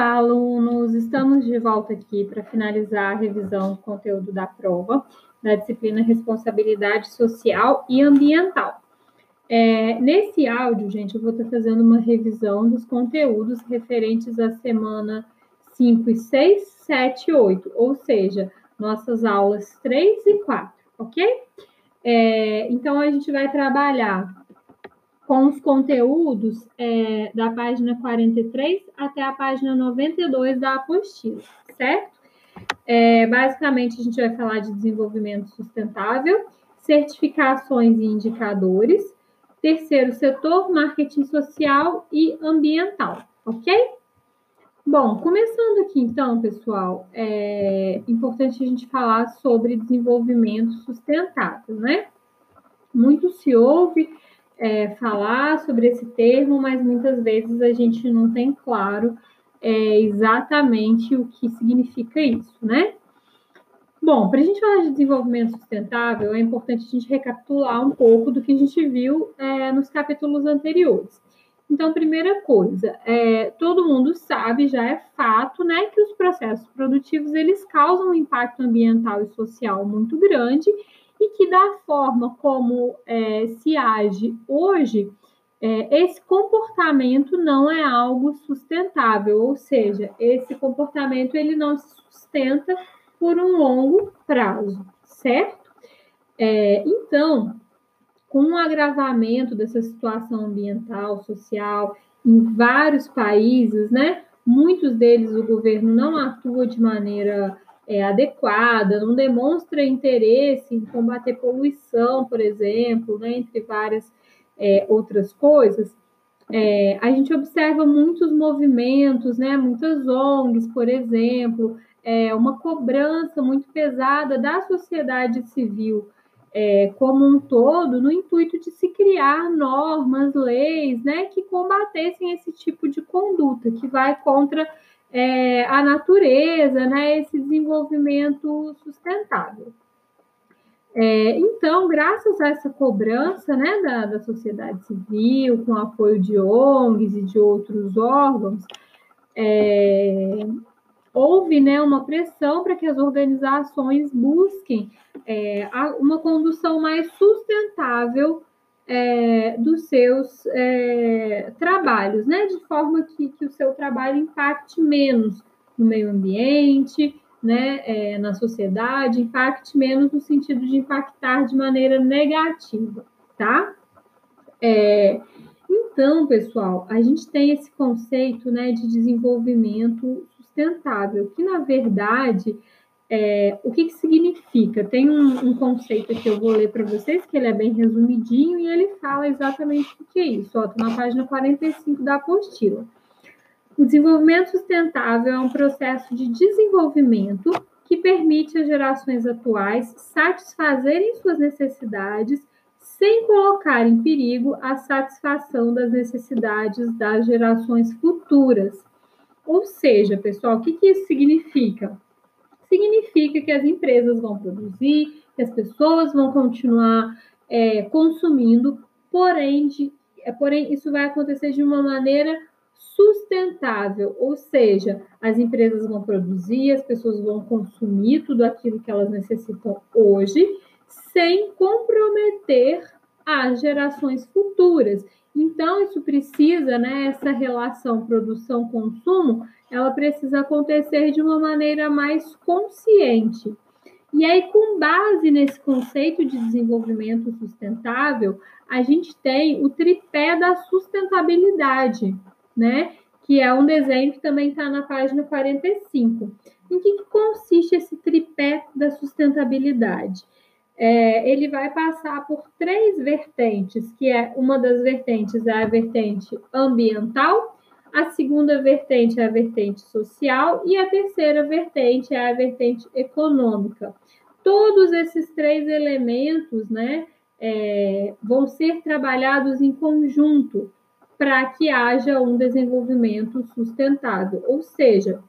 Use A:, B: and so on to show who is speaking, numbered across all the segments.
A: Olá, alunos! Estamos de volta aqui para finalizar a revisão do conteúdo da prova da disciplina Responsabilidade Social e Ambiental. É, nesse áudio, gente, eu vou estar fazendo uma revisão dos conteúdos referentes à semana 5 e 6, 7 e 8, ou seja, nossas aulas 3 e 4, ok? É, então, a gente vai trabalhar com os conteúdos é, da página 43 até a página 92 da apostila, certo? É, basicamente, a gente vai falar de desenvolvimento sustentável, certificações e indicadores, terceiro setor, marketing social e ambiental, ok? Bom, começando aqui então, pessoal, é importante a gente falar sobre desenvolvimento sustentável, né? Muito se ouve é, falar sobre esse termo, mas muitas vezes a gente não tem claro é, exatamente o que significa isso, né? Bom, para a gente falar de desenvolvimento sustentável, é importante a gente recapitular um pouco do que a gente viu é, nos capítulos anteriores. Então, primeira coisa, é, todo mundo sabe, já é fato, né, que os processos produtivos eles causam um impacto ambiental e social muito grande e que da forma como é, se age hoje, é, esse comportamento não é algo sustentável, ou seja, esse comportamento ele não se sustenta por um longo prazo, certo? É, então, com o agravamento dessa situação ambiental, social, em vários países, né? Muitos deles o governo não atua de maneira é, adequada, não demonstra interesse em combater poluição, por exemplo, né, entre várias é, outras coisas, é, a gente observa muitos movimentos, né, muitas ONGs, por exemplo, é, uma cobrança muito pesada da sociedade civil é, como um todo, no intuito de se criar normas, leis, né, que combatessem esse tipo de conduta, que vai contra é, a natureza, né, esse desenvolvimento sustentável. É, então, graças a essa cobrança né, da, da sociedade civil, com apoio de ONGs e de outros órgãos, é, houve né, uma pressão para que as organizações busquem é, uma condução mais sustentável é, dos seus é, trabalhos, né? De forma que, que, o seu trabalho impacte menos no meio ambiente, né? É, na sociedade, impacte menos no sentido de impactar de maneira negativa, tá? É, então, pessoal, a gente tem esse conceito, né, de desenvolvimento sustentável, que na verdade é, o que, que significa? Tem um, um, conceito que eu vou ler para vocês, que ele é bem resumidinho, e ele fala exatamente o que é isso. Ó, na página 45 da apostila. O desenvolvimento sustentável é um processo de desenvolvimento que permite às gerações atuais satisfazerem suas necessidades sem colocar em perigo a satisfação das necessidades das gerações futuras. Ou seja, pessoal, o que, que isso significa? Significa que as empresas vão produzir, que as pessoas vão continuar é, consumindo, porém, de, é, porém, isso vai acontecer de uma maneira sustentável, ou seja, as empresas vão produzir, as pessoas vão consumir tudo aquilo que elas necessitam hoje, sem comprometer as gerações futuras. Então, isso precisa, né, essa relação produção-consumo, ela precisa acontecer de uma maneira mais consciente. E aí, com base nesse conceito de desenvolvimento sustentável, a gente tem o tripé da sustentabilidade, né? Que é um desenho que também está na página 45. Em que, consiste esse tripé da sustentabilidade? É, ele vai passar por três vertentes, que é uma das vertentes é a vertente ambiental, a segunda vertente é a vertente social e a terceira vertente é a vertente econômica. Todos esses três elementos, né, é, vão ser trabalhados em conjunto para que haja um desenvolvimento sustentável, ou seja,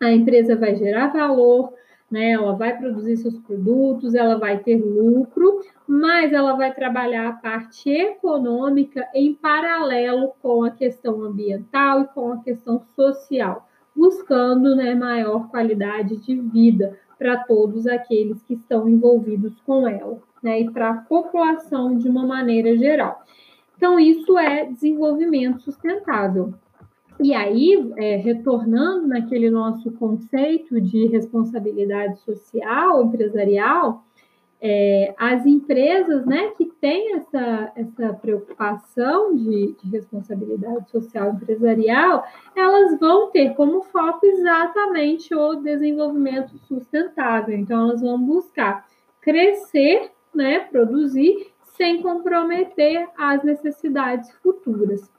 A: a empresa vai gerar valor, né? Ela vai produzir seus produtos, ela vai ter lucro, mas ela vai trabalhar a parte econômica em paralelo com a questão ambiental e com a questão social. buscando né, maior qualidade de vida para todos aqueles que estão envolvidos com ela, né, e para a população de uma maneira geral. Então, isso é desenvolvimento sustentável. E aí, é, retornando naquele nosso conceito de responsabilidade social empresarial, é, as empresas né, que têm essa, essa preocupação de, de, responsabilidade social empresarial, elas vão ter como foco exatamente o desenvolvimento sustentável. Então, elas vão buscar crescer, né, produzir, sem comprometer as necessidades futuras.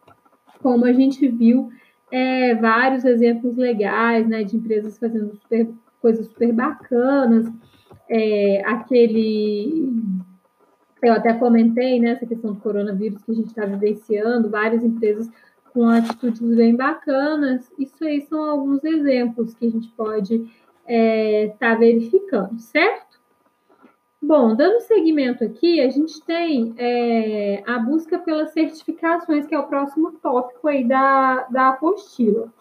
A: Como a gente viu é, vários exemplos legais né, de empresas fazendo super, coisas super bacanas é, aquele. Eu até comentei né, questão do coronavírus que a gente está vivenciando, várias empresas com atitudes bem bacanas. Isso aí são alguns exemplos que a gente pode estar é, tá verificando, certo? Bom, dando seguimento aqui, a gente tem é, a busca pelas certificações, que é o próximo tópico aí da, da apostila.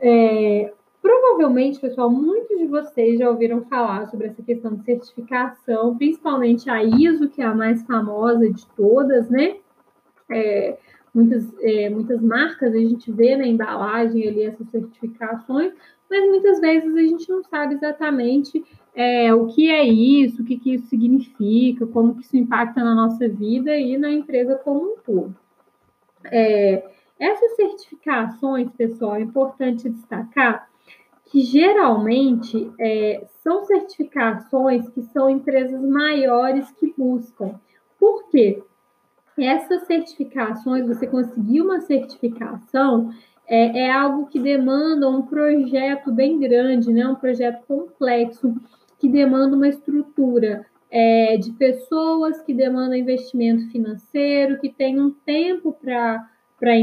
A: É, Provavelmente, pessoal, muitos de vocês já ouviram falar sobre essa questão de certificação, principalmente a ISO, que é a mais famosa de todas, né? É, muitas, é, muitas marcas a gente vê na embalagem ali essas certificações, mas muitas vezes a gente não sabe exatamente é, o que é isso, o que, que isso significa, como que isso impacta na nossa vida e na empresa como um todo. É, essas certificações, pessoal, é importante destacar que geralmente é, são certificações que são empresas maiores que buscam. Por quê? Essas certificações, você conseguir uma certificação, é, é, algo que demanda um projeto bem grande, né? um projeto complexo, que demanda uma estrutura é, de pessoas, que demanda investimento financeiro, que tem um tempo para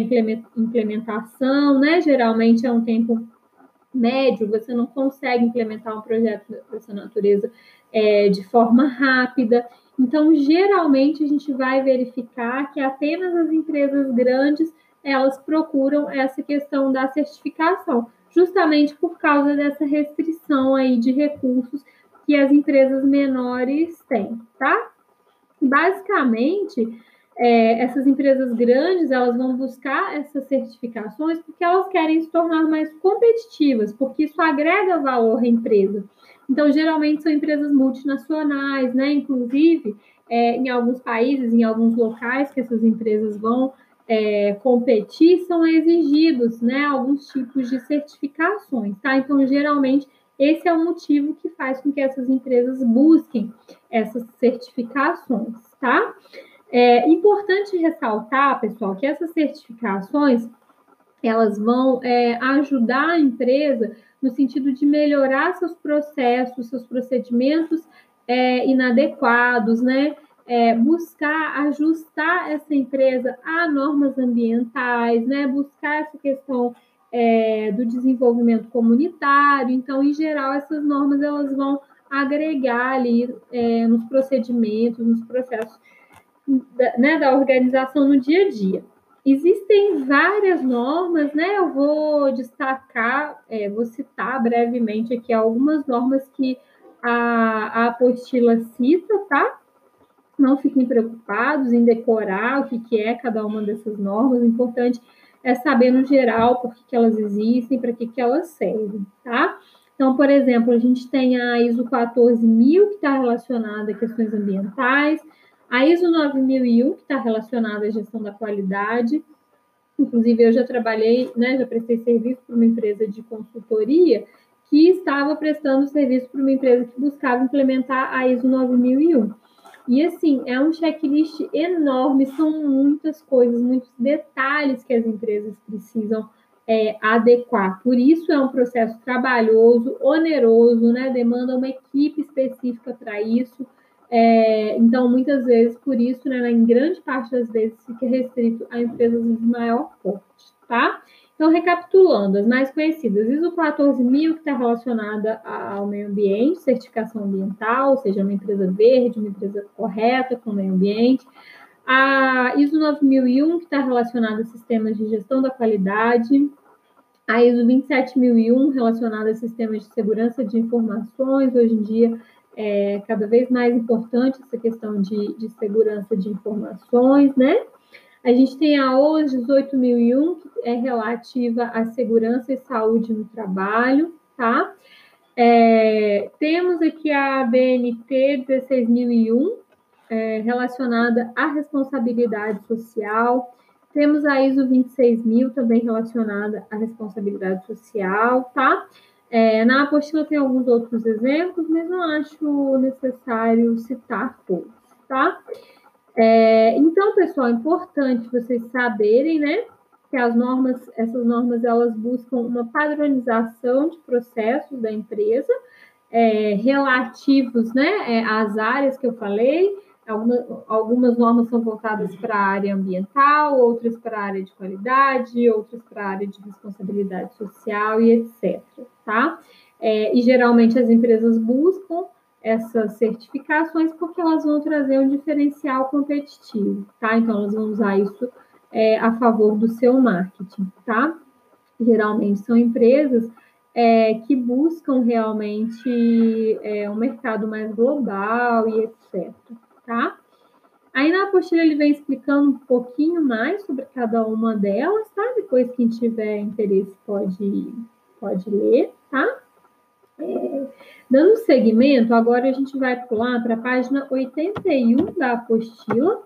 A: implementação, né? Geralmente é um tempo médio, você não consegue implementar um projeto dessa natureza é, de forma rápida. Então, geralmente, a gente vai verificar que apenas as empresas grandes elas procuram essa questão da certificação, justamente por causa dessa restrição aí de recursos que as empresas menores têm, tá? Basicamente, é, essas empresas grandes elas vão buscar essas certificações porque elas querem se tornar mais competitivas, porque isso agrega valor à empresa. Então, geralmente são empresas multinacionais, né? Inclusive, é, em alguns países, em alguns locais que essas empresas vão é, competir, são exigidos, né? Alguns tipos de certificações, tá? Então, geralmente, esse é o motivo que faz com que essas empresas busquem essas certificações, tá? É importante ressaltar, pessoal, que essas certificações elas vão é, ajudar a empresa no sentido de melhorar seus processos, seus procedimentos é, inadequados, né? É, buscar ajustar essa empresa a normas ambientais, né? Buscar essa questão é, do desenvolvimento comunitário. Então, em geral, essas normas elas vão agregar ali é, nos procedimentos, nos processos da, né, da organização no dia a dia. Existem várias normas, né? Eu vou destacar, é, vou citar brevemente aqui algumas normas que a, a apostila cita, tá? Não fiquem preocupados em decorar o que, que é cada uma dessas normas. O importante é saber, no geral, por que, que elas existem, para que, que elas servem, tá? Então, por exemplo, a gente tem a ISO 14000, que está relacionada a questões ambientais, a ISO 9001, que está relacionada à gestão da qualidade, inclusive eu já trabalhei, né, já prestei serviço para uma empresa de consultoria que estava prestando serviço para uma empresa que buscava implementar a ISO 9001. E assim, é um checklist enorme, são muitas coisas, muitos detalhes que as empresas precisam é, adequar. Por isso é um processo trabalhoso, oneroso, né? Demanda uma equipe específica para isso. É, então, muitas vezes, por isso, né, em grande parte das vezes, fica restrito a empresas de maior porte, tá? Então, recapitulando, as mais conhecidas, ISO 14000, que está relacionada ao meio ambiente, certificação ambiental, ou seja, uma empresa verde, uma empresa correta com o meio ambiente. A ISO 9001, que está relacionada a sistemas de gestão da qualidade. A ISO 27001, relacionada a sistemas de segurança de informações, hoje em dia é cada vez mais importante essa questão de, de segurança de informações, né? A gente tem a OS 18001, que é relativa à segurança e saúde no trabalho, tá? É, temos aqui a BNT 16001, é, relacionada à responsabilidade social. Temos a ISO 26000, também relacionada à responsabilidade social, tá? É, na apostila tem alguns outros exemplos, mas não acho necessário citar todos, tá? É, então, pessoal, é importante vocês saberem, né, que as normas, essas normas, elas buscam uma padronização de processos da empresa, é, relativos, né, é, às áreas que eu falei, Algumas, algumas normas são voltadas para a área ambiental, outras para a área de qualidade, outras para a área de responsabilidade social e etc. Tá? É, e geralmente as empresas buscam essas certificações porque elas vão trazer um diferencial competitivo, tá? Então elas vão usar isso é, a favor do seu marketing, tá? Geralmente são empresas é, que buscam realmente é, um mercado mais global e etc tá? Aí na apostila ele vem explicando um pouquinho mais sobre cada uma delas, tá? Depois quem tiver interesse pode, pode ler, tá? É, dando seguimento, agora a gente vai pular para a página 81 da apostila,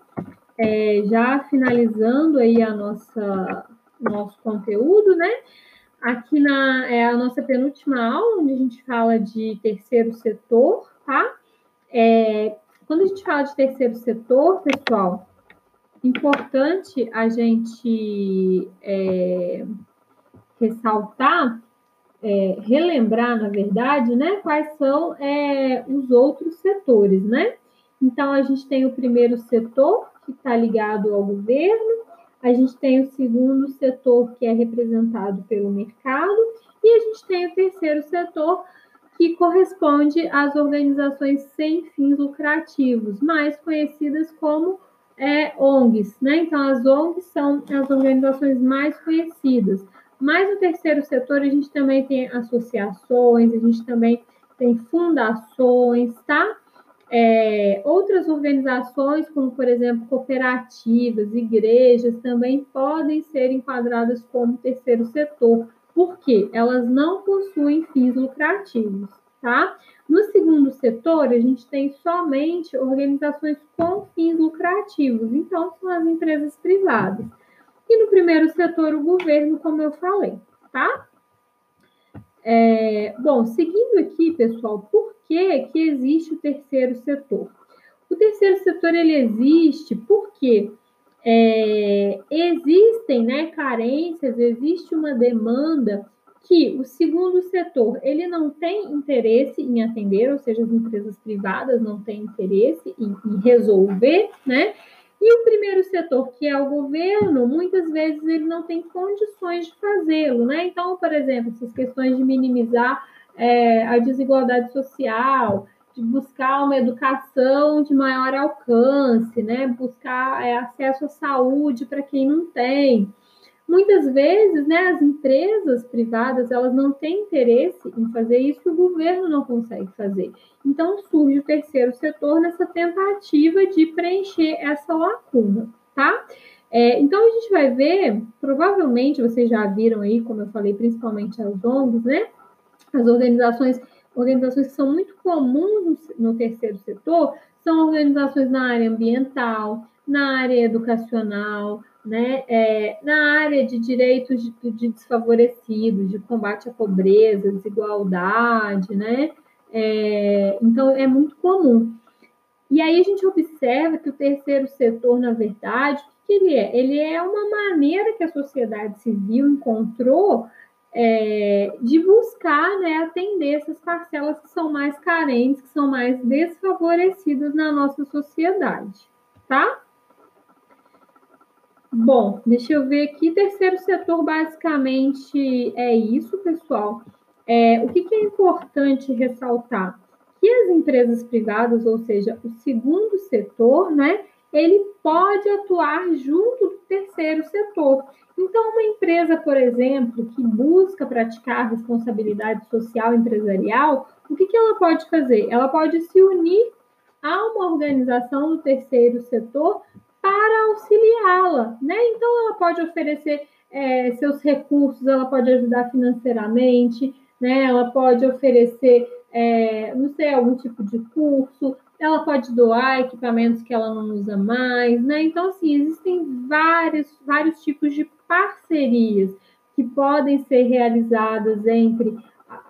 A: é, já finalizando aí a nossa nosso conteúdo, né? Aqui na é a nossa penúltima aula, onde a gente fala de terceiro setor, tá? É, quando a gente fala de terceiro setor, pessoal, importante a gente é, ressaltar, é, relembrar, na verdade, né, quais são é, os outros setores, né? Então, a gente tem o primeiro setor, que está ligado ao governo, a gente tem o segundo setor, que é representado pelo mercado, e a gente tem o terceiro setor, que corresponde às organizações sem fins lucrativos, mais conhecidas como é, ONGs, né? Então, as ONGs são as organizações mais conhecidas. Mas no terceiro setor, a gente também tem associações, a gente também tem fundações, tá? É, outras organizações, como por exemplo cooperativas, igrejas, também podem ser enquadradas como terceiro setor, porque elas não possuem fins lucrativos, tá? No segundo setor, a gente tem somente organizações com fins lucrativos, então são as empresas privadas. E no primeiro setor, o governo, como eu falei, tá? É, bom, seguindo aqui, pessoal, por que, que existe o terceiro setor? O terceiro setor ele existe porque é, existem né, carências, existe uma demanda que o segundo setor ele não tem interesse em atender, ou seja, as empresas privadas não têm interesse em, em resolver, né? E o primeiro setor, que é o governo, muitas vezes ele não tem condições de fazê-lo, né? Então, por exemplo, essas questões de minimizar é, a desigualdade social, de buscar uma educação de maior alcance, né? Buscar é, acesso à saúde para quem não tem. Muitas vezes, né, as empresas privadas, elas não têm interesse em fazer isso e o governo não consegue fazer. Então, surge o terceiro setor nessa tentativa de preencher essa lacuna, tá? É, então, a gente vai ver, provavelmente, vocês já viram aí, como eu falei, principalmente as ONGs, né? As organizações organizações que são muito comuns no, terceiro setor são organizações na área ambiental, na área educacional, né, é, na área de direitos de, de, desfavorecidos, de combate à pobreza, desigualdade, né? É, então é muito comum. E aí a gente observa que o terceiro setor, na verdade, o que ele é? Ele é uma maneira que a sociedade civil encontrou é, de buscar né, atender essas parcelas que são mais carentes, que são mais desfavorecidas na nossa sociedade, tá? Bom, deixa eu ver aqui. Terceiro setor, basicamente, é isso, pessoal. É, o que, que é importante ressaltar? Que as empresas privadas, ou seja, o segundo setor, né, ele pode atuar junto do terceiro setor. Então, uma empresa, por exemplo, que busca praticar responsabilidade social empresarial, o que, que ela pode fazer? Ela pode se unir a uma organização do terceiro setor para auxiliá-la, né? Então, ela pode oferecer é, seus recursos, ela pode ajudar financeiramente, né? Ela pode oferecer, é, não sei, algum tipo de curso, ela pode doar equipamentos que ela não usa mais, né? Então, assim, existem vários, vários tipos de parcerias que podem ser realizadas entre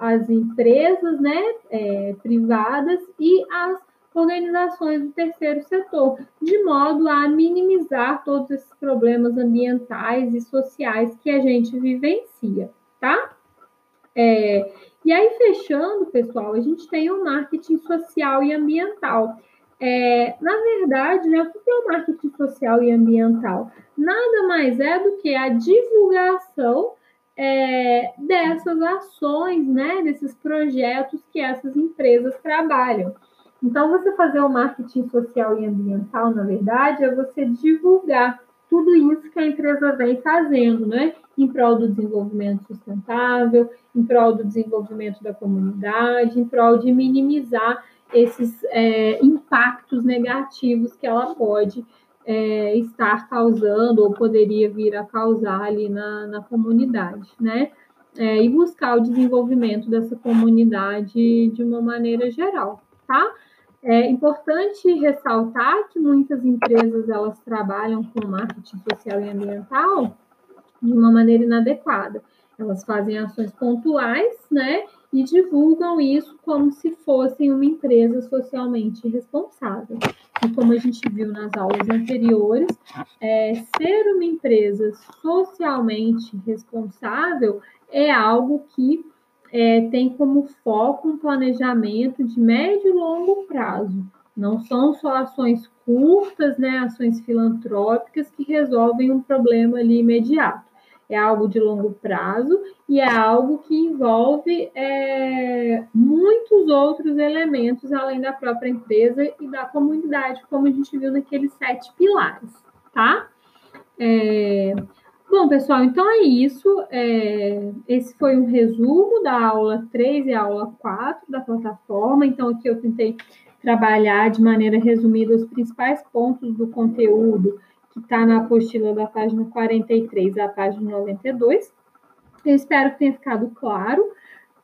A: as empresas, né, é, privadas e as organizações do terceiro setor, de modo a minimizar todos esses problemas ambientais e sociais que a gente vivencia, tá? É, e aí, fechando, pessoal, a gente tem o marketing social e ambiental. É, na verdade, né, o que é o marketing social e ambiental? Nada mais é do que a divulgação é, dessas ações, né, desses projetos que essas empresas trabalham. Então, você fazer o marketing social e ambiental, na verdade, é você divulgar tudo isso que a empresa vem fazendo, né? Em prol do desenvolvimento sustentável, em prol do desenvolvimento da comunidade, em prol de minimizar esses é, impactos negativos que ela pode é, estar causando ou poderia vir a causar ali na, na comunidade, né? É, e buscar o desenvolvimento dessa comunidade de uma maneira geral, tá? É importante ressaltar que muitas empresas elas trabalham com marketing social e ambiental de uma maneira inadequada. Elas fazem ações pontuais, né? E divulgam isso como se fossem uma empresa socialmente responsável. E como a gente viu nas aulas anteriores, é, ser uma empresa socialmente responsável é algo que é, tem como foco um planejamento de médio e longo prazo. Não são só ações curtas, né, ações filantrópicas que resolvem um problema ali imediato. É algo de longo prazo e é algo que envolve é, muitos outros elementos além da própria empresa e da comunidade, como a gente viu naqueles sete pilares, tá? É, Bom, pessoal, então é isso. É, esse foi um resumo da aula 3 e aula 4 da plataforma. Então, aqui eu tentei trabalhar de maneira resumida os principais pontos do conteúdo que está na apostila da página 43 à página 92. Eu espero que tenha ficado claro.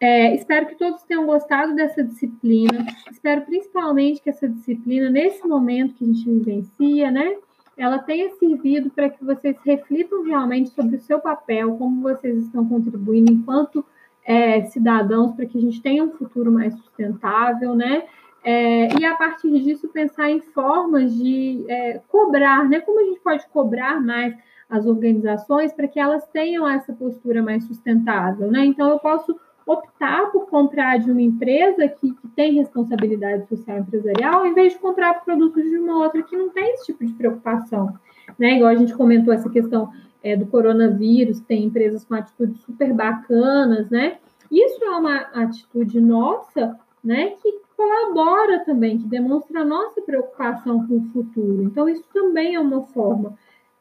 A: É, espero que todos tenham gostado dessa disciplina. Espero principalmente que essa disciplina, nesse momento que a gente vivencia, né? Ela tenha servido para que vocês reflitam realmente sobre o seu papel, como vocês estão contribuindo enquanto é, cidadãos para que a gente tenha um futuro mais sustentável, né? É, e a partir disso pensar em formas de é, cobrar, né? Como a gente pode cobrar mais as organizações para que elas tenham essa postura mais sustentável, né? Então eu posso optar por comprar de uma empresa que, que, tem responsabilidade social empresarial, ao invés de comprar produtos de uma outra que não tem esse tipo de preocupação. Né? Igual a gente comentou essa questão é, do coronavírus, tem empresas com atitudes super bacanas, né? Isso é uma atitude nossa, né, que colabora também, que demonstra a nossa preocupação com o futuro. Então, isso também é uma forma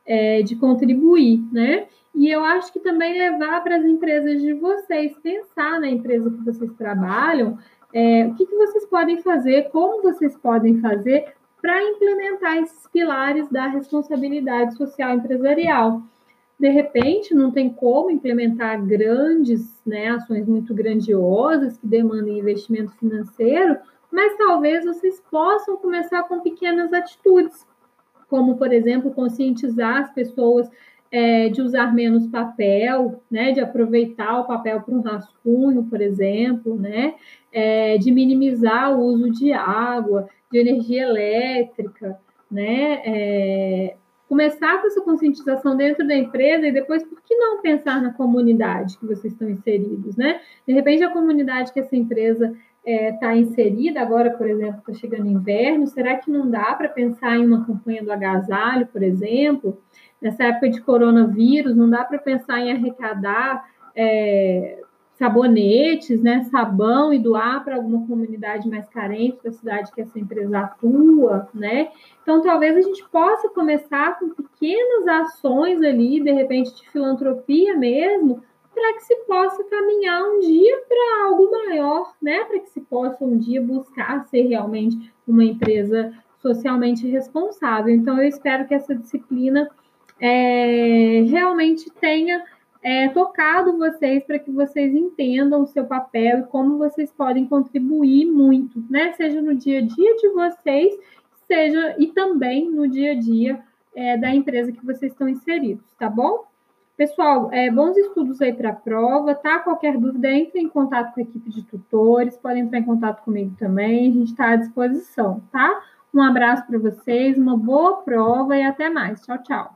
A: é, de contribuir, né? E eu acho que também levar para as empresas de vocês, pensar na empresa que vocês trabalham, é, o que, que vocês podem fazer, como vocês podem fazer para implementar esses pilares da responsabilidade social empresarial. De repente, não tem como implementar grandes né, ações muito grandiosas que demandem investimento financeiro, mas talvez vocês possam começar com pequenas atitudes, como, por exemplo, conscientizar as pessoas é, de usar menos papel, né, de aproveitar o papel para um rascunho, por exemplo, né, é, de minimizar o uso de água, de energia elétrica, né, é, começar com essa conscientização dentro da empresa e depois, por que não pensar na comunidade que vocês estão inseridos, né? De repente, a comunidade que essa empresa está é, inserida, agora, por exemplo, está chegando inverno, será que não dá para pensar em uma campanha do agasalho, por exemplo? Nessa época de coronavírus, não dá para pensar em arrecadar, é, sabonetes, né, sabão e doar para alguma comunidade mais carente da cidade que essa empresa atua, né? Então, talvez a gente possa começar com pequenas ações ali, de repente de filantropia mesmo, para que se possa caminhar um dia para algo né? Para que se possa um dia buscar ser realmente uma empresa socialmente responsável. Então, eu espero que essa disciplina é, realmente tenha é, tocado vocês para que vocês entendam o seu papel e como vocês podem contribuir muito, né? Seja no dia a dia de vocês, seja e também no dia a dia é, da empresa que vocês estão inseridos, tá bom? Pessoal, é, bons estudos aí para a prova, tá? Qualquer dúvida, entre em contato com a equipe de tutores, podem entrar em contato comigo também, a gente está à disposição, tá? Um abraço para vocês, uma boa prova e até mais. Tchau, tchau.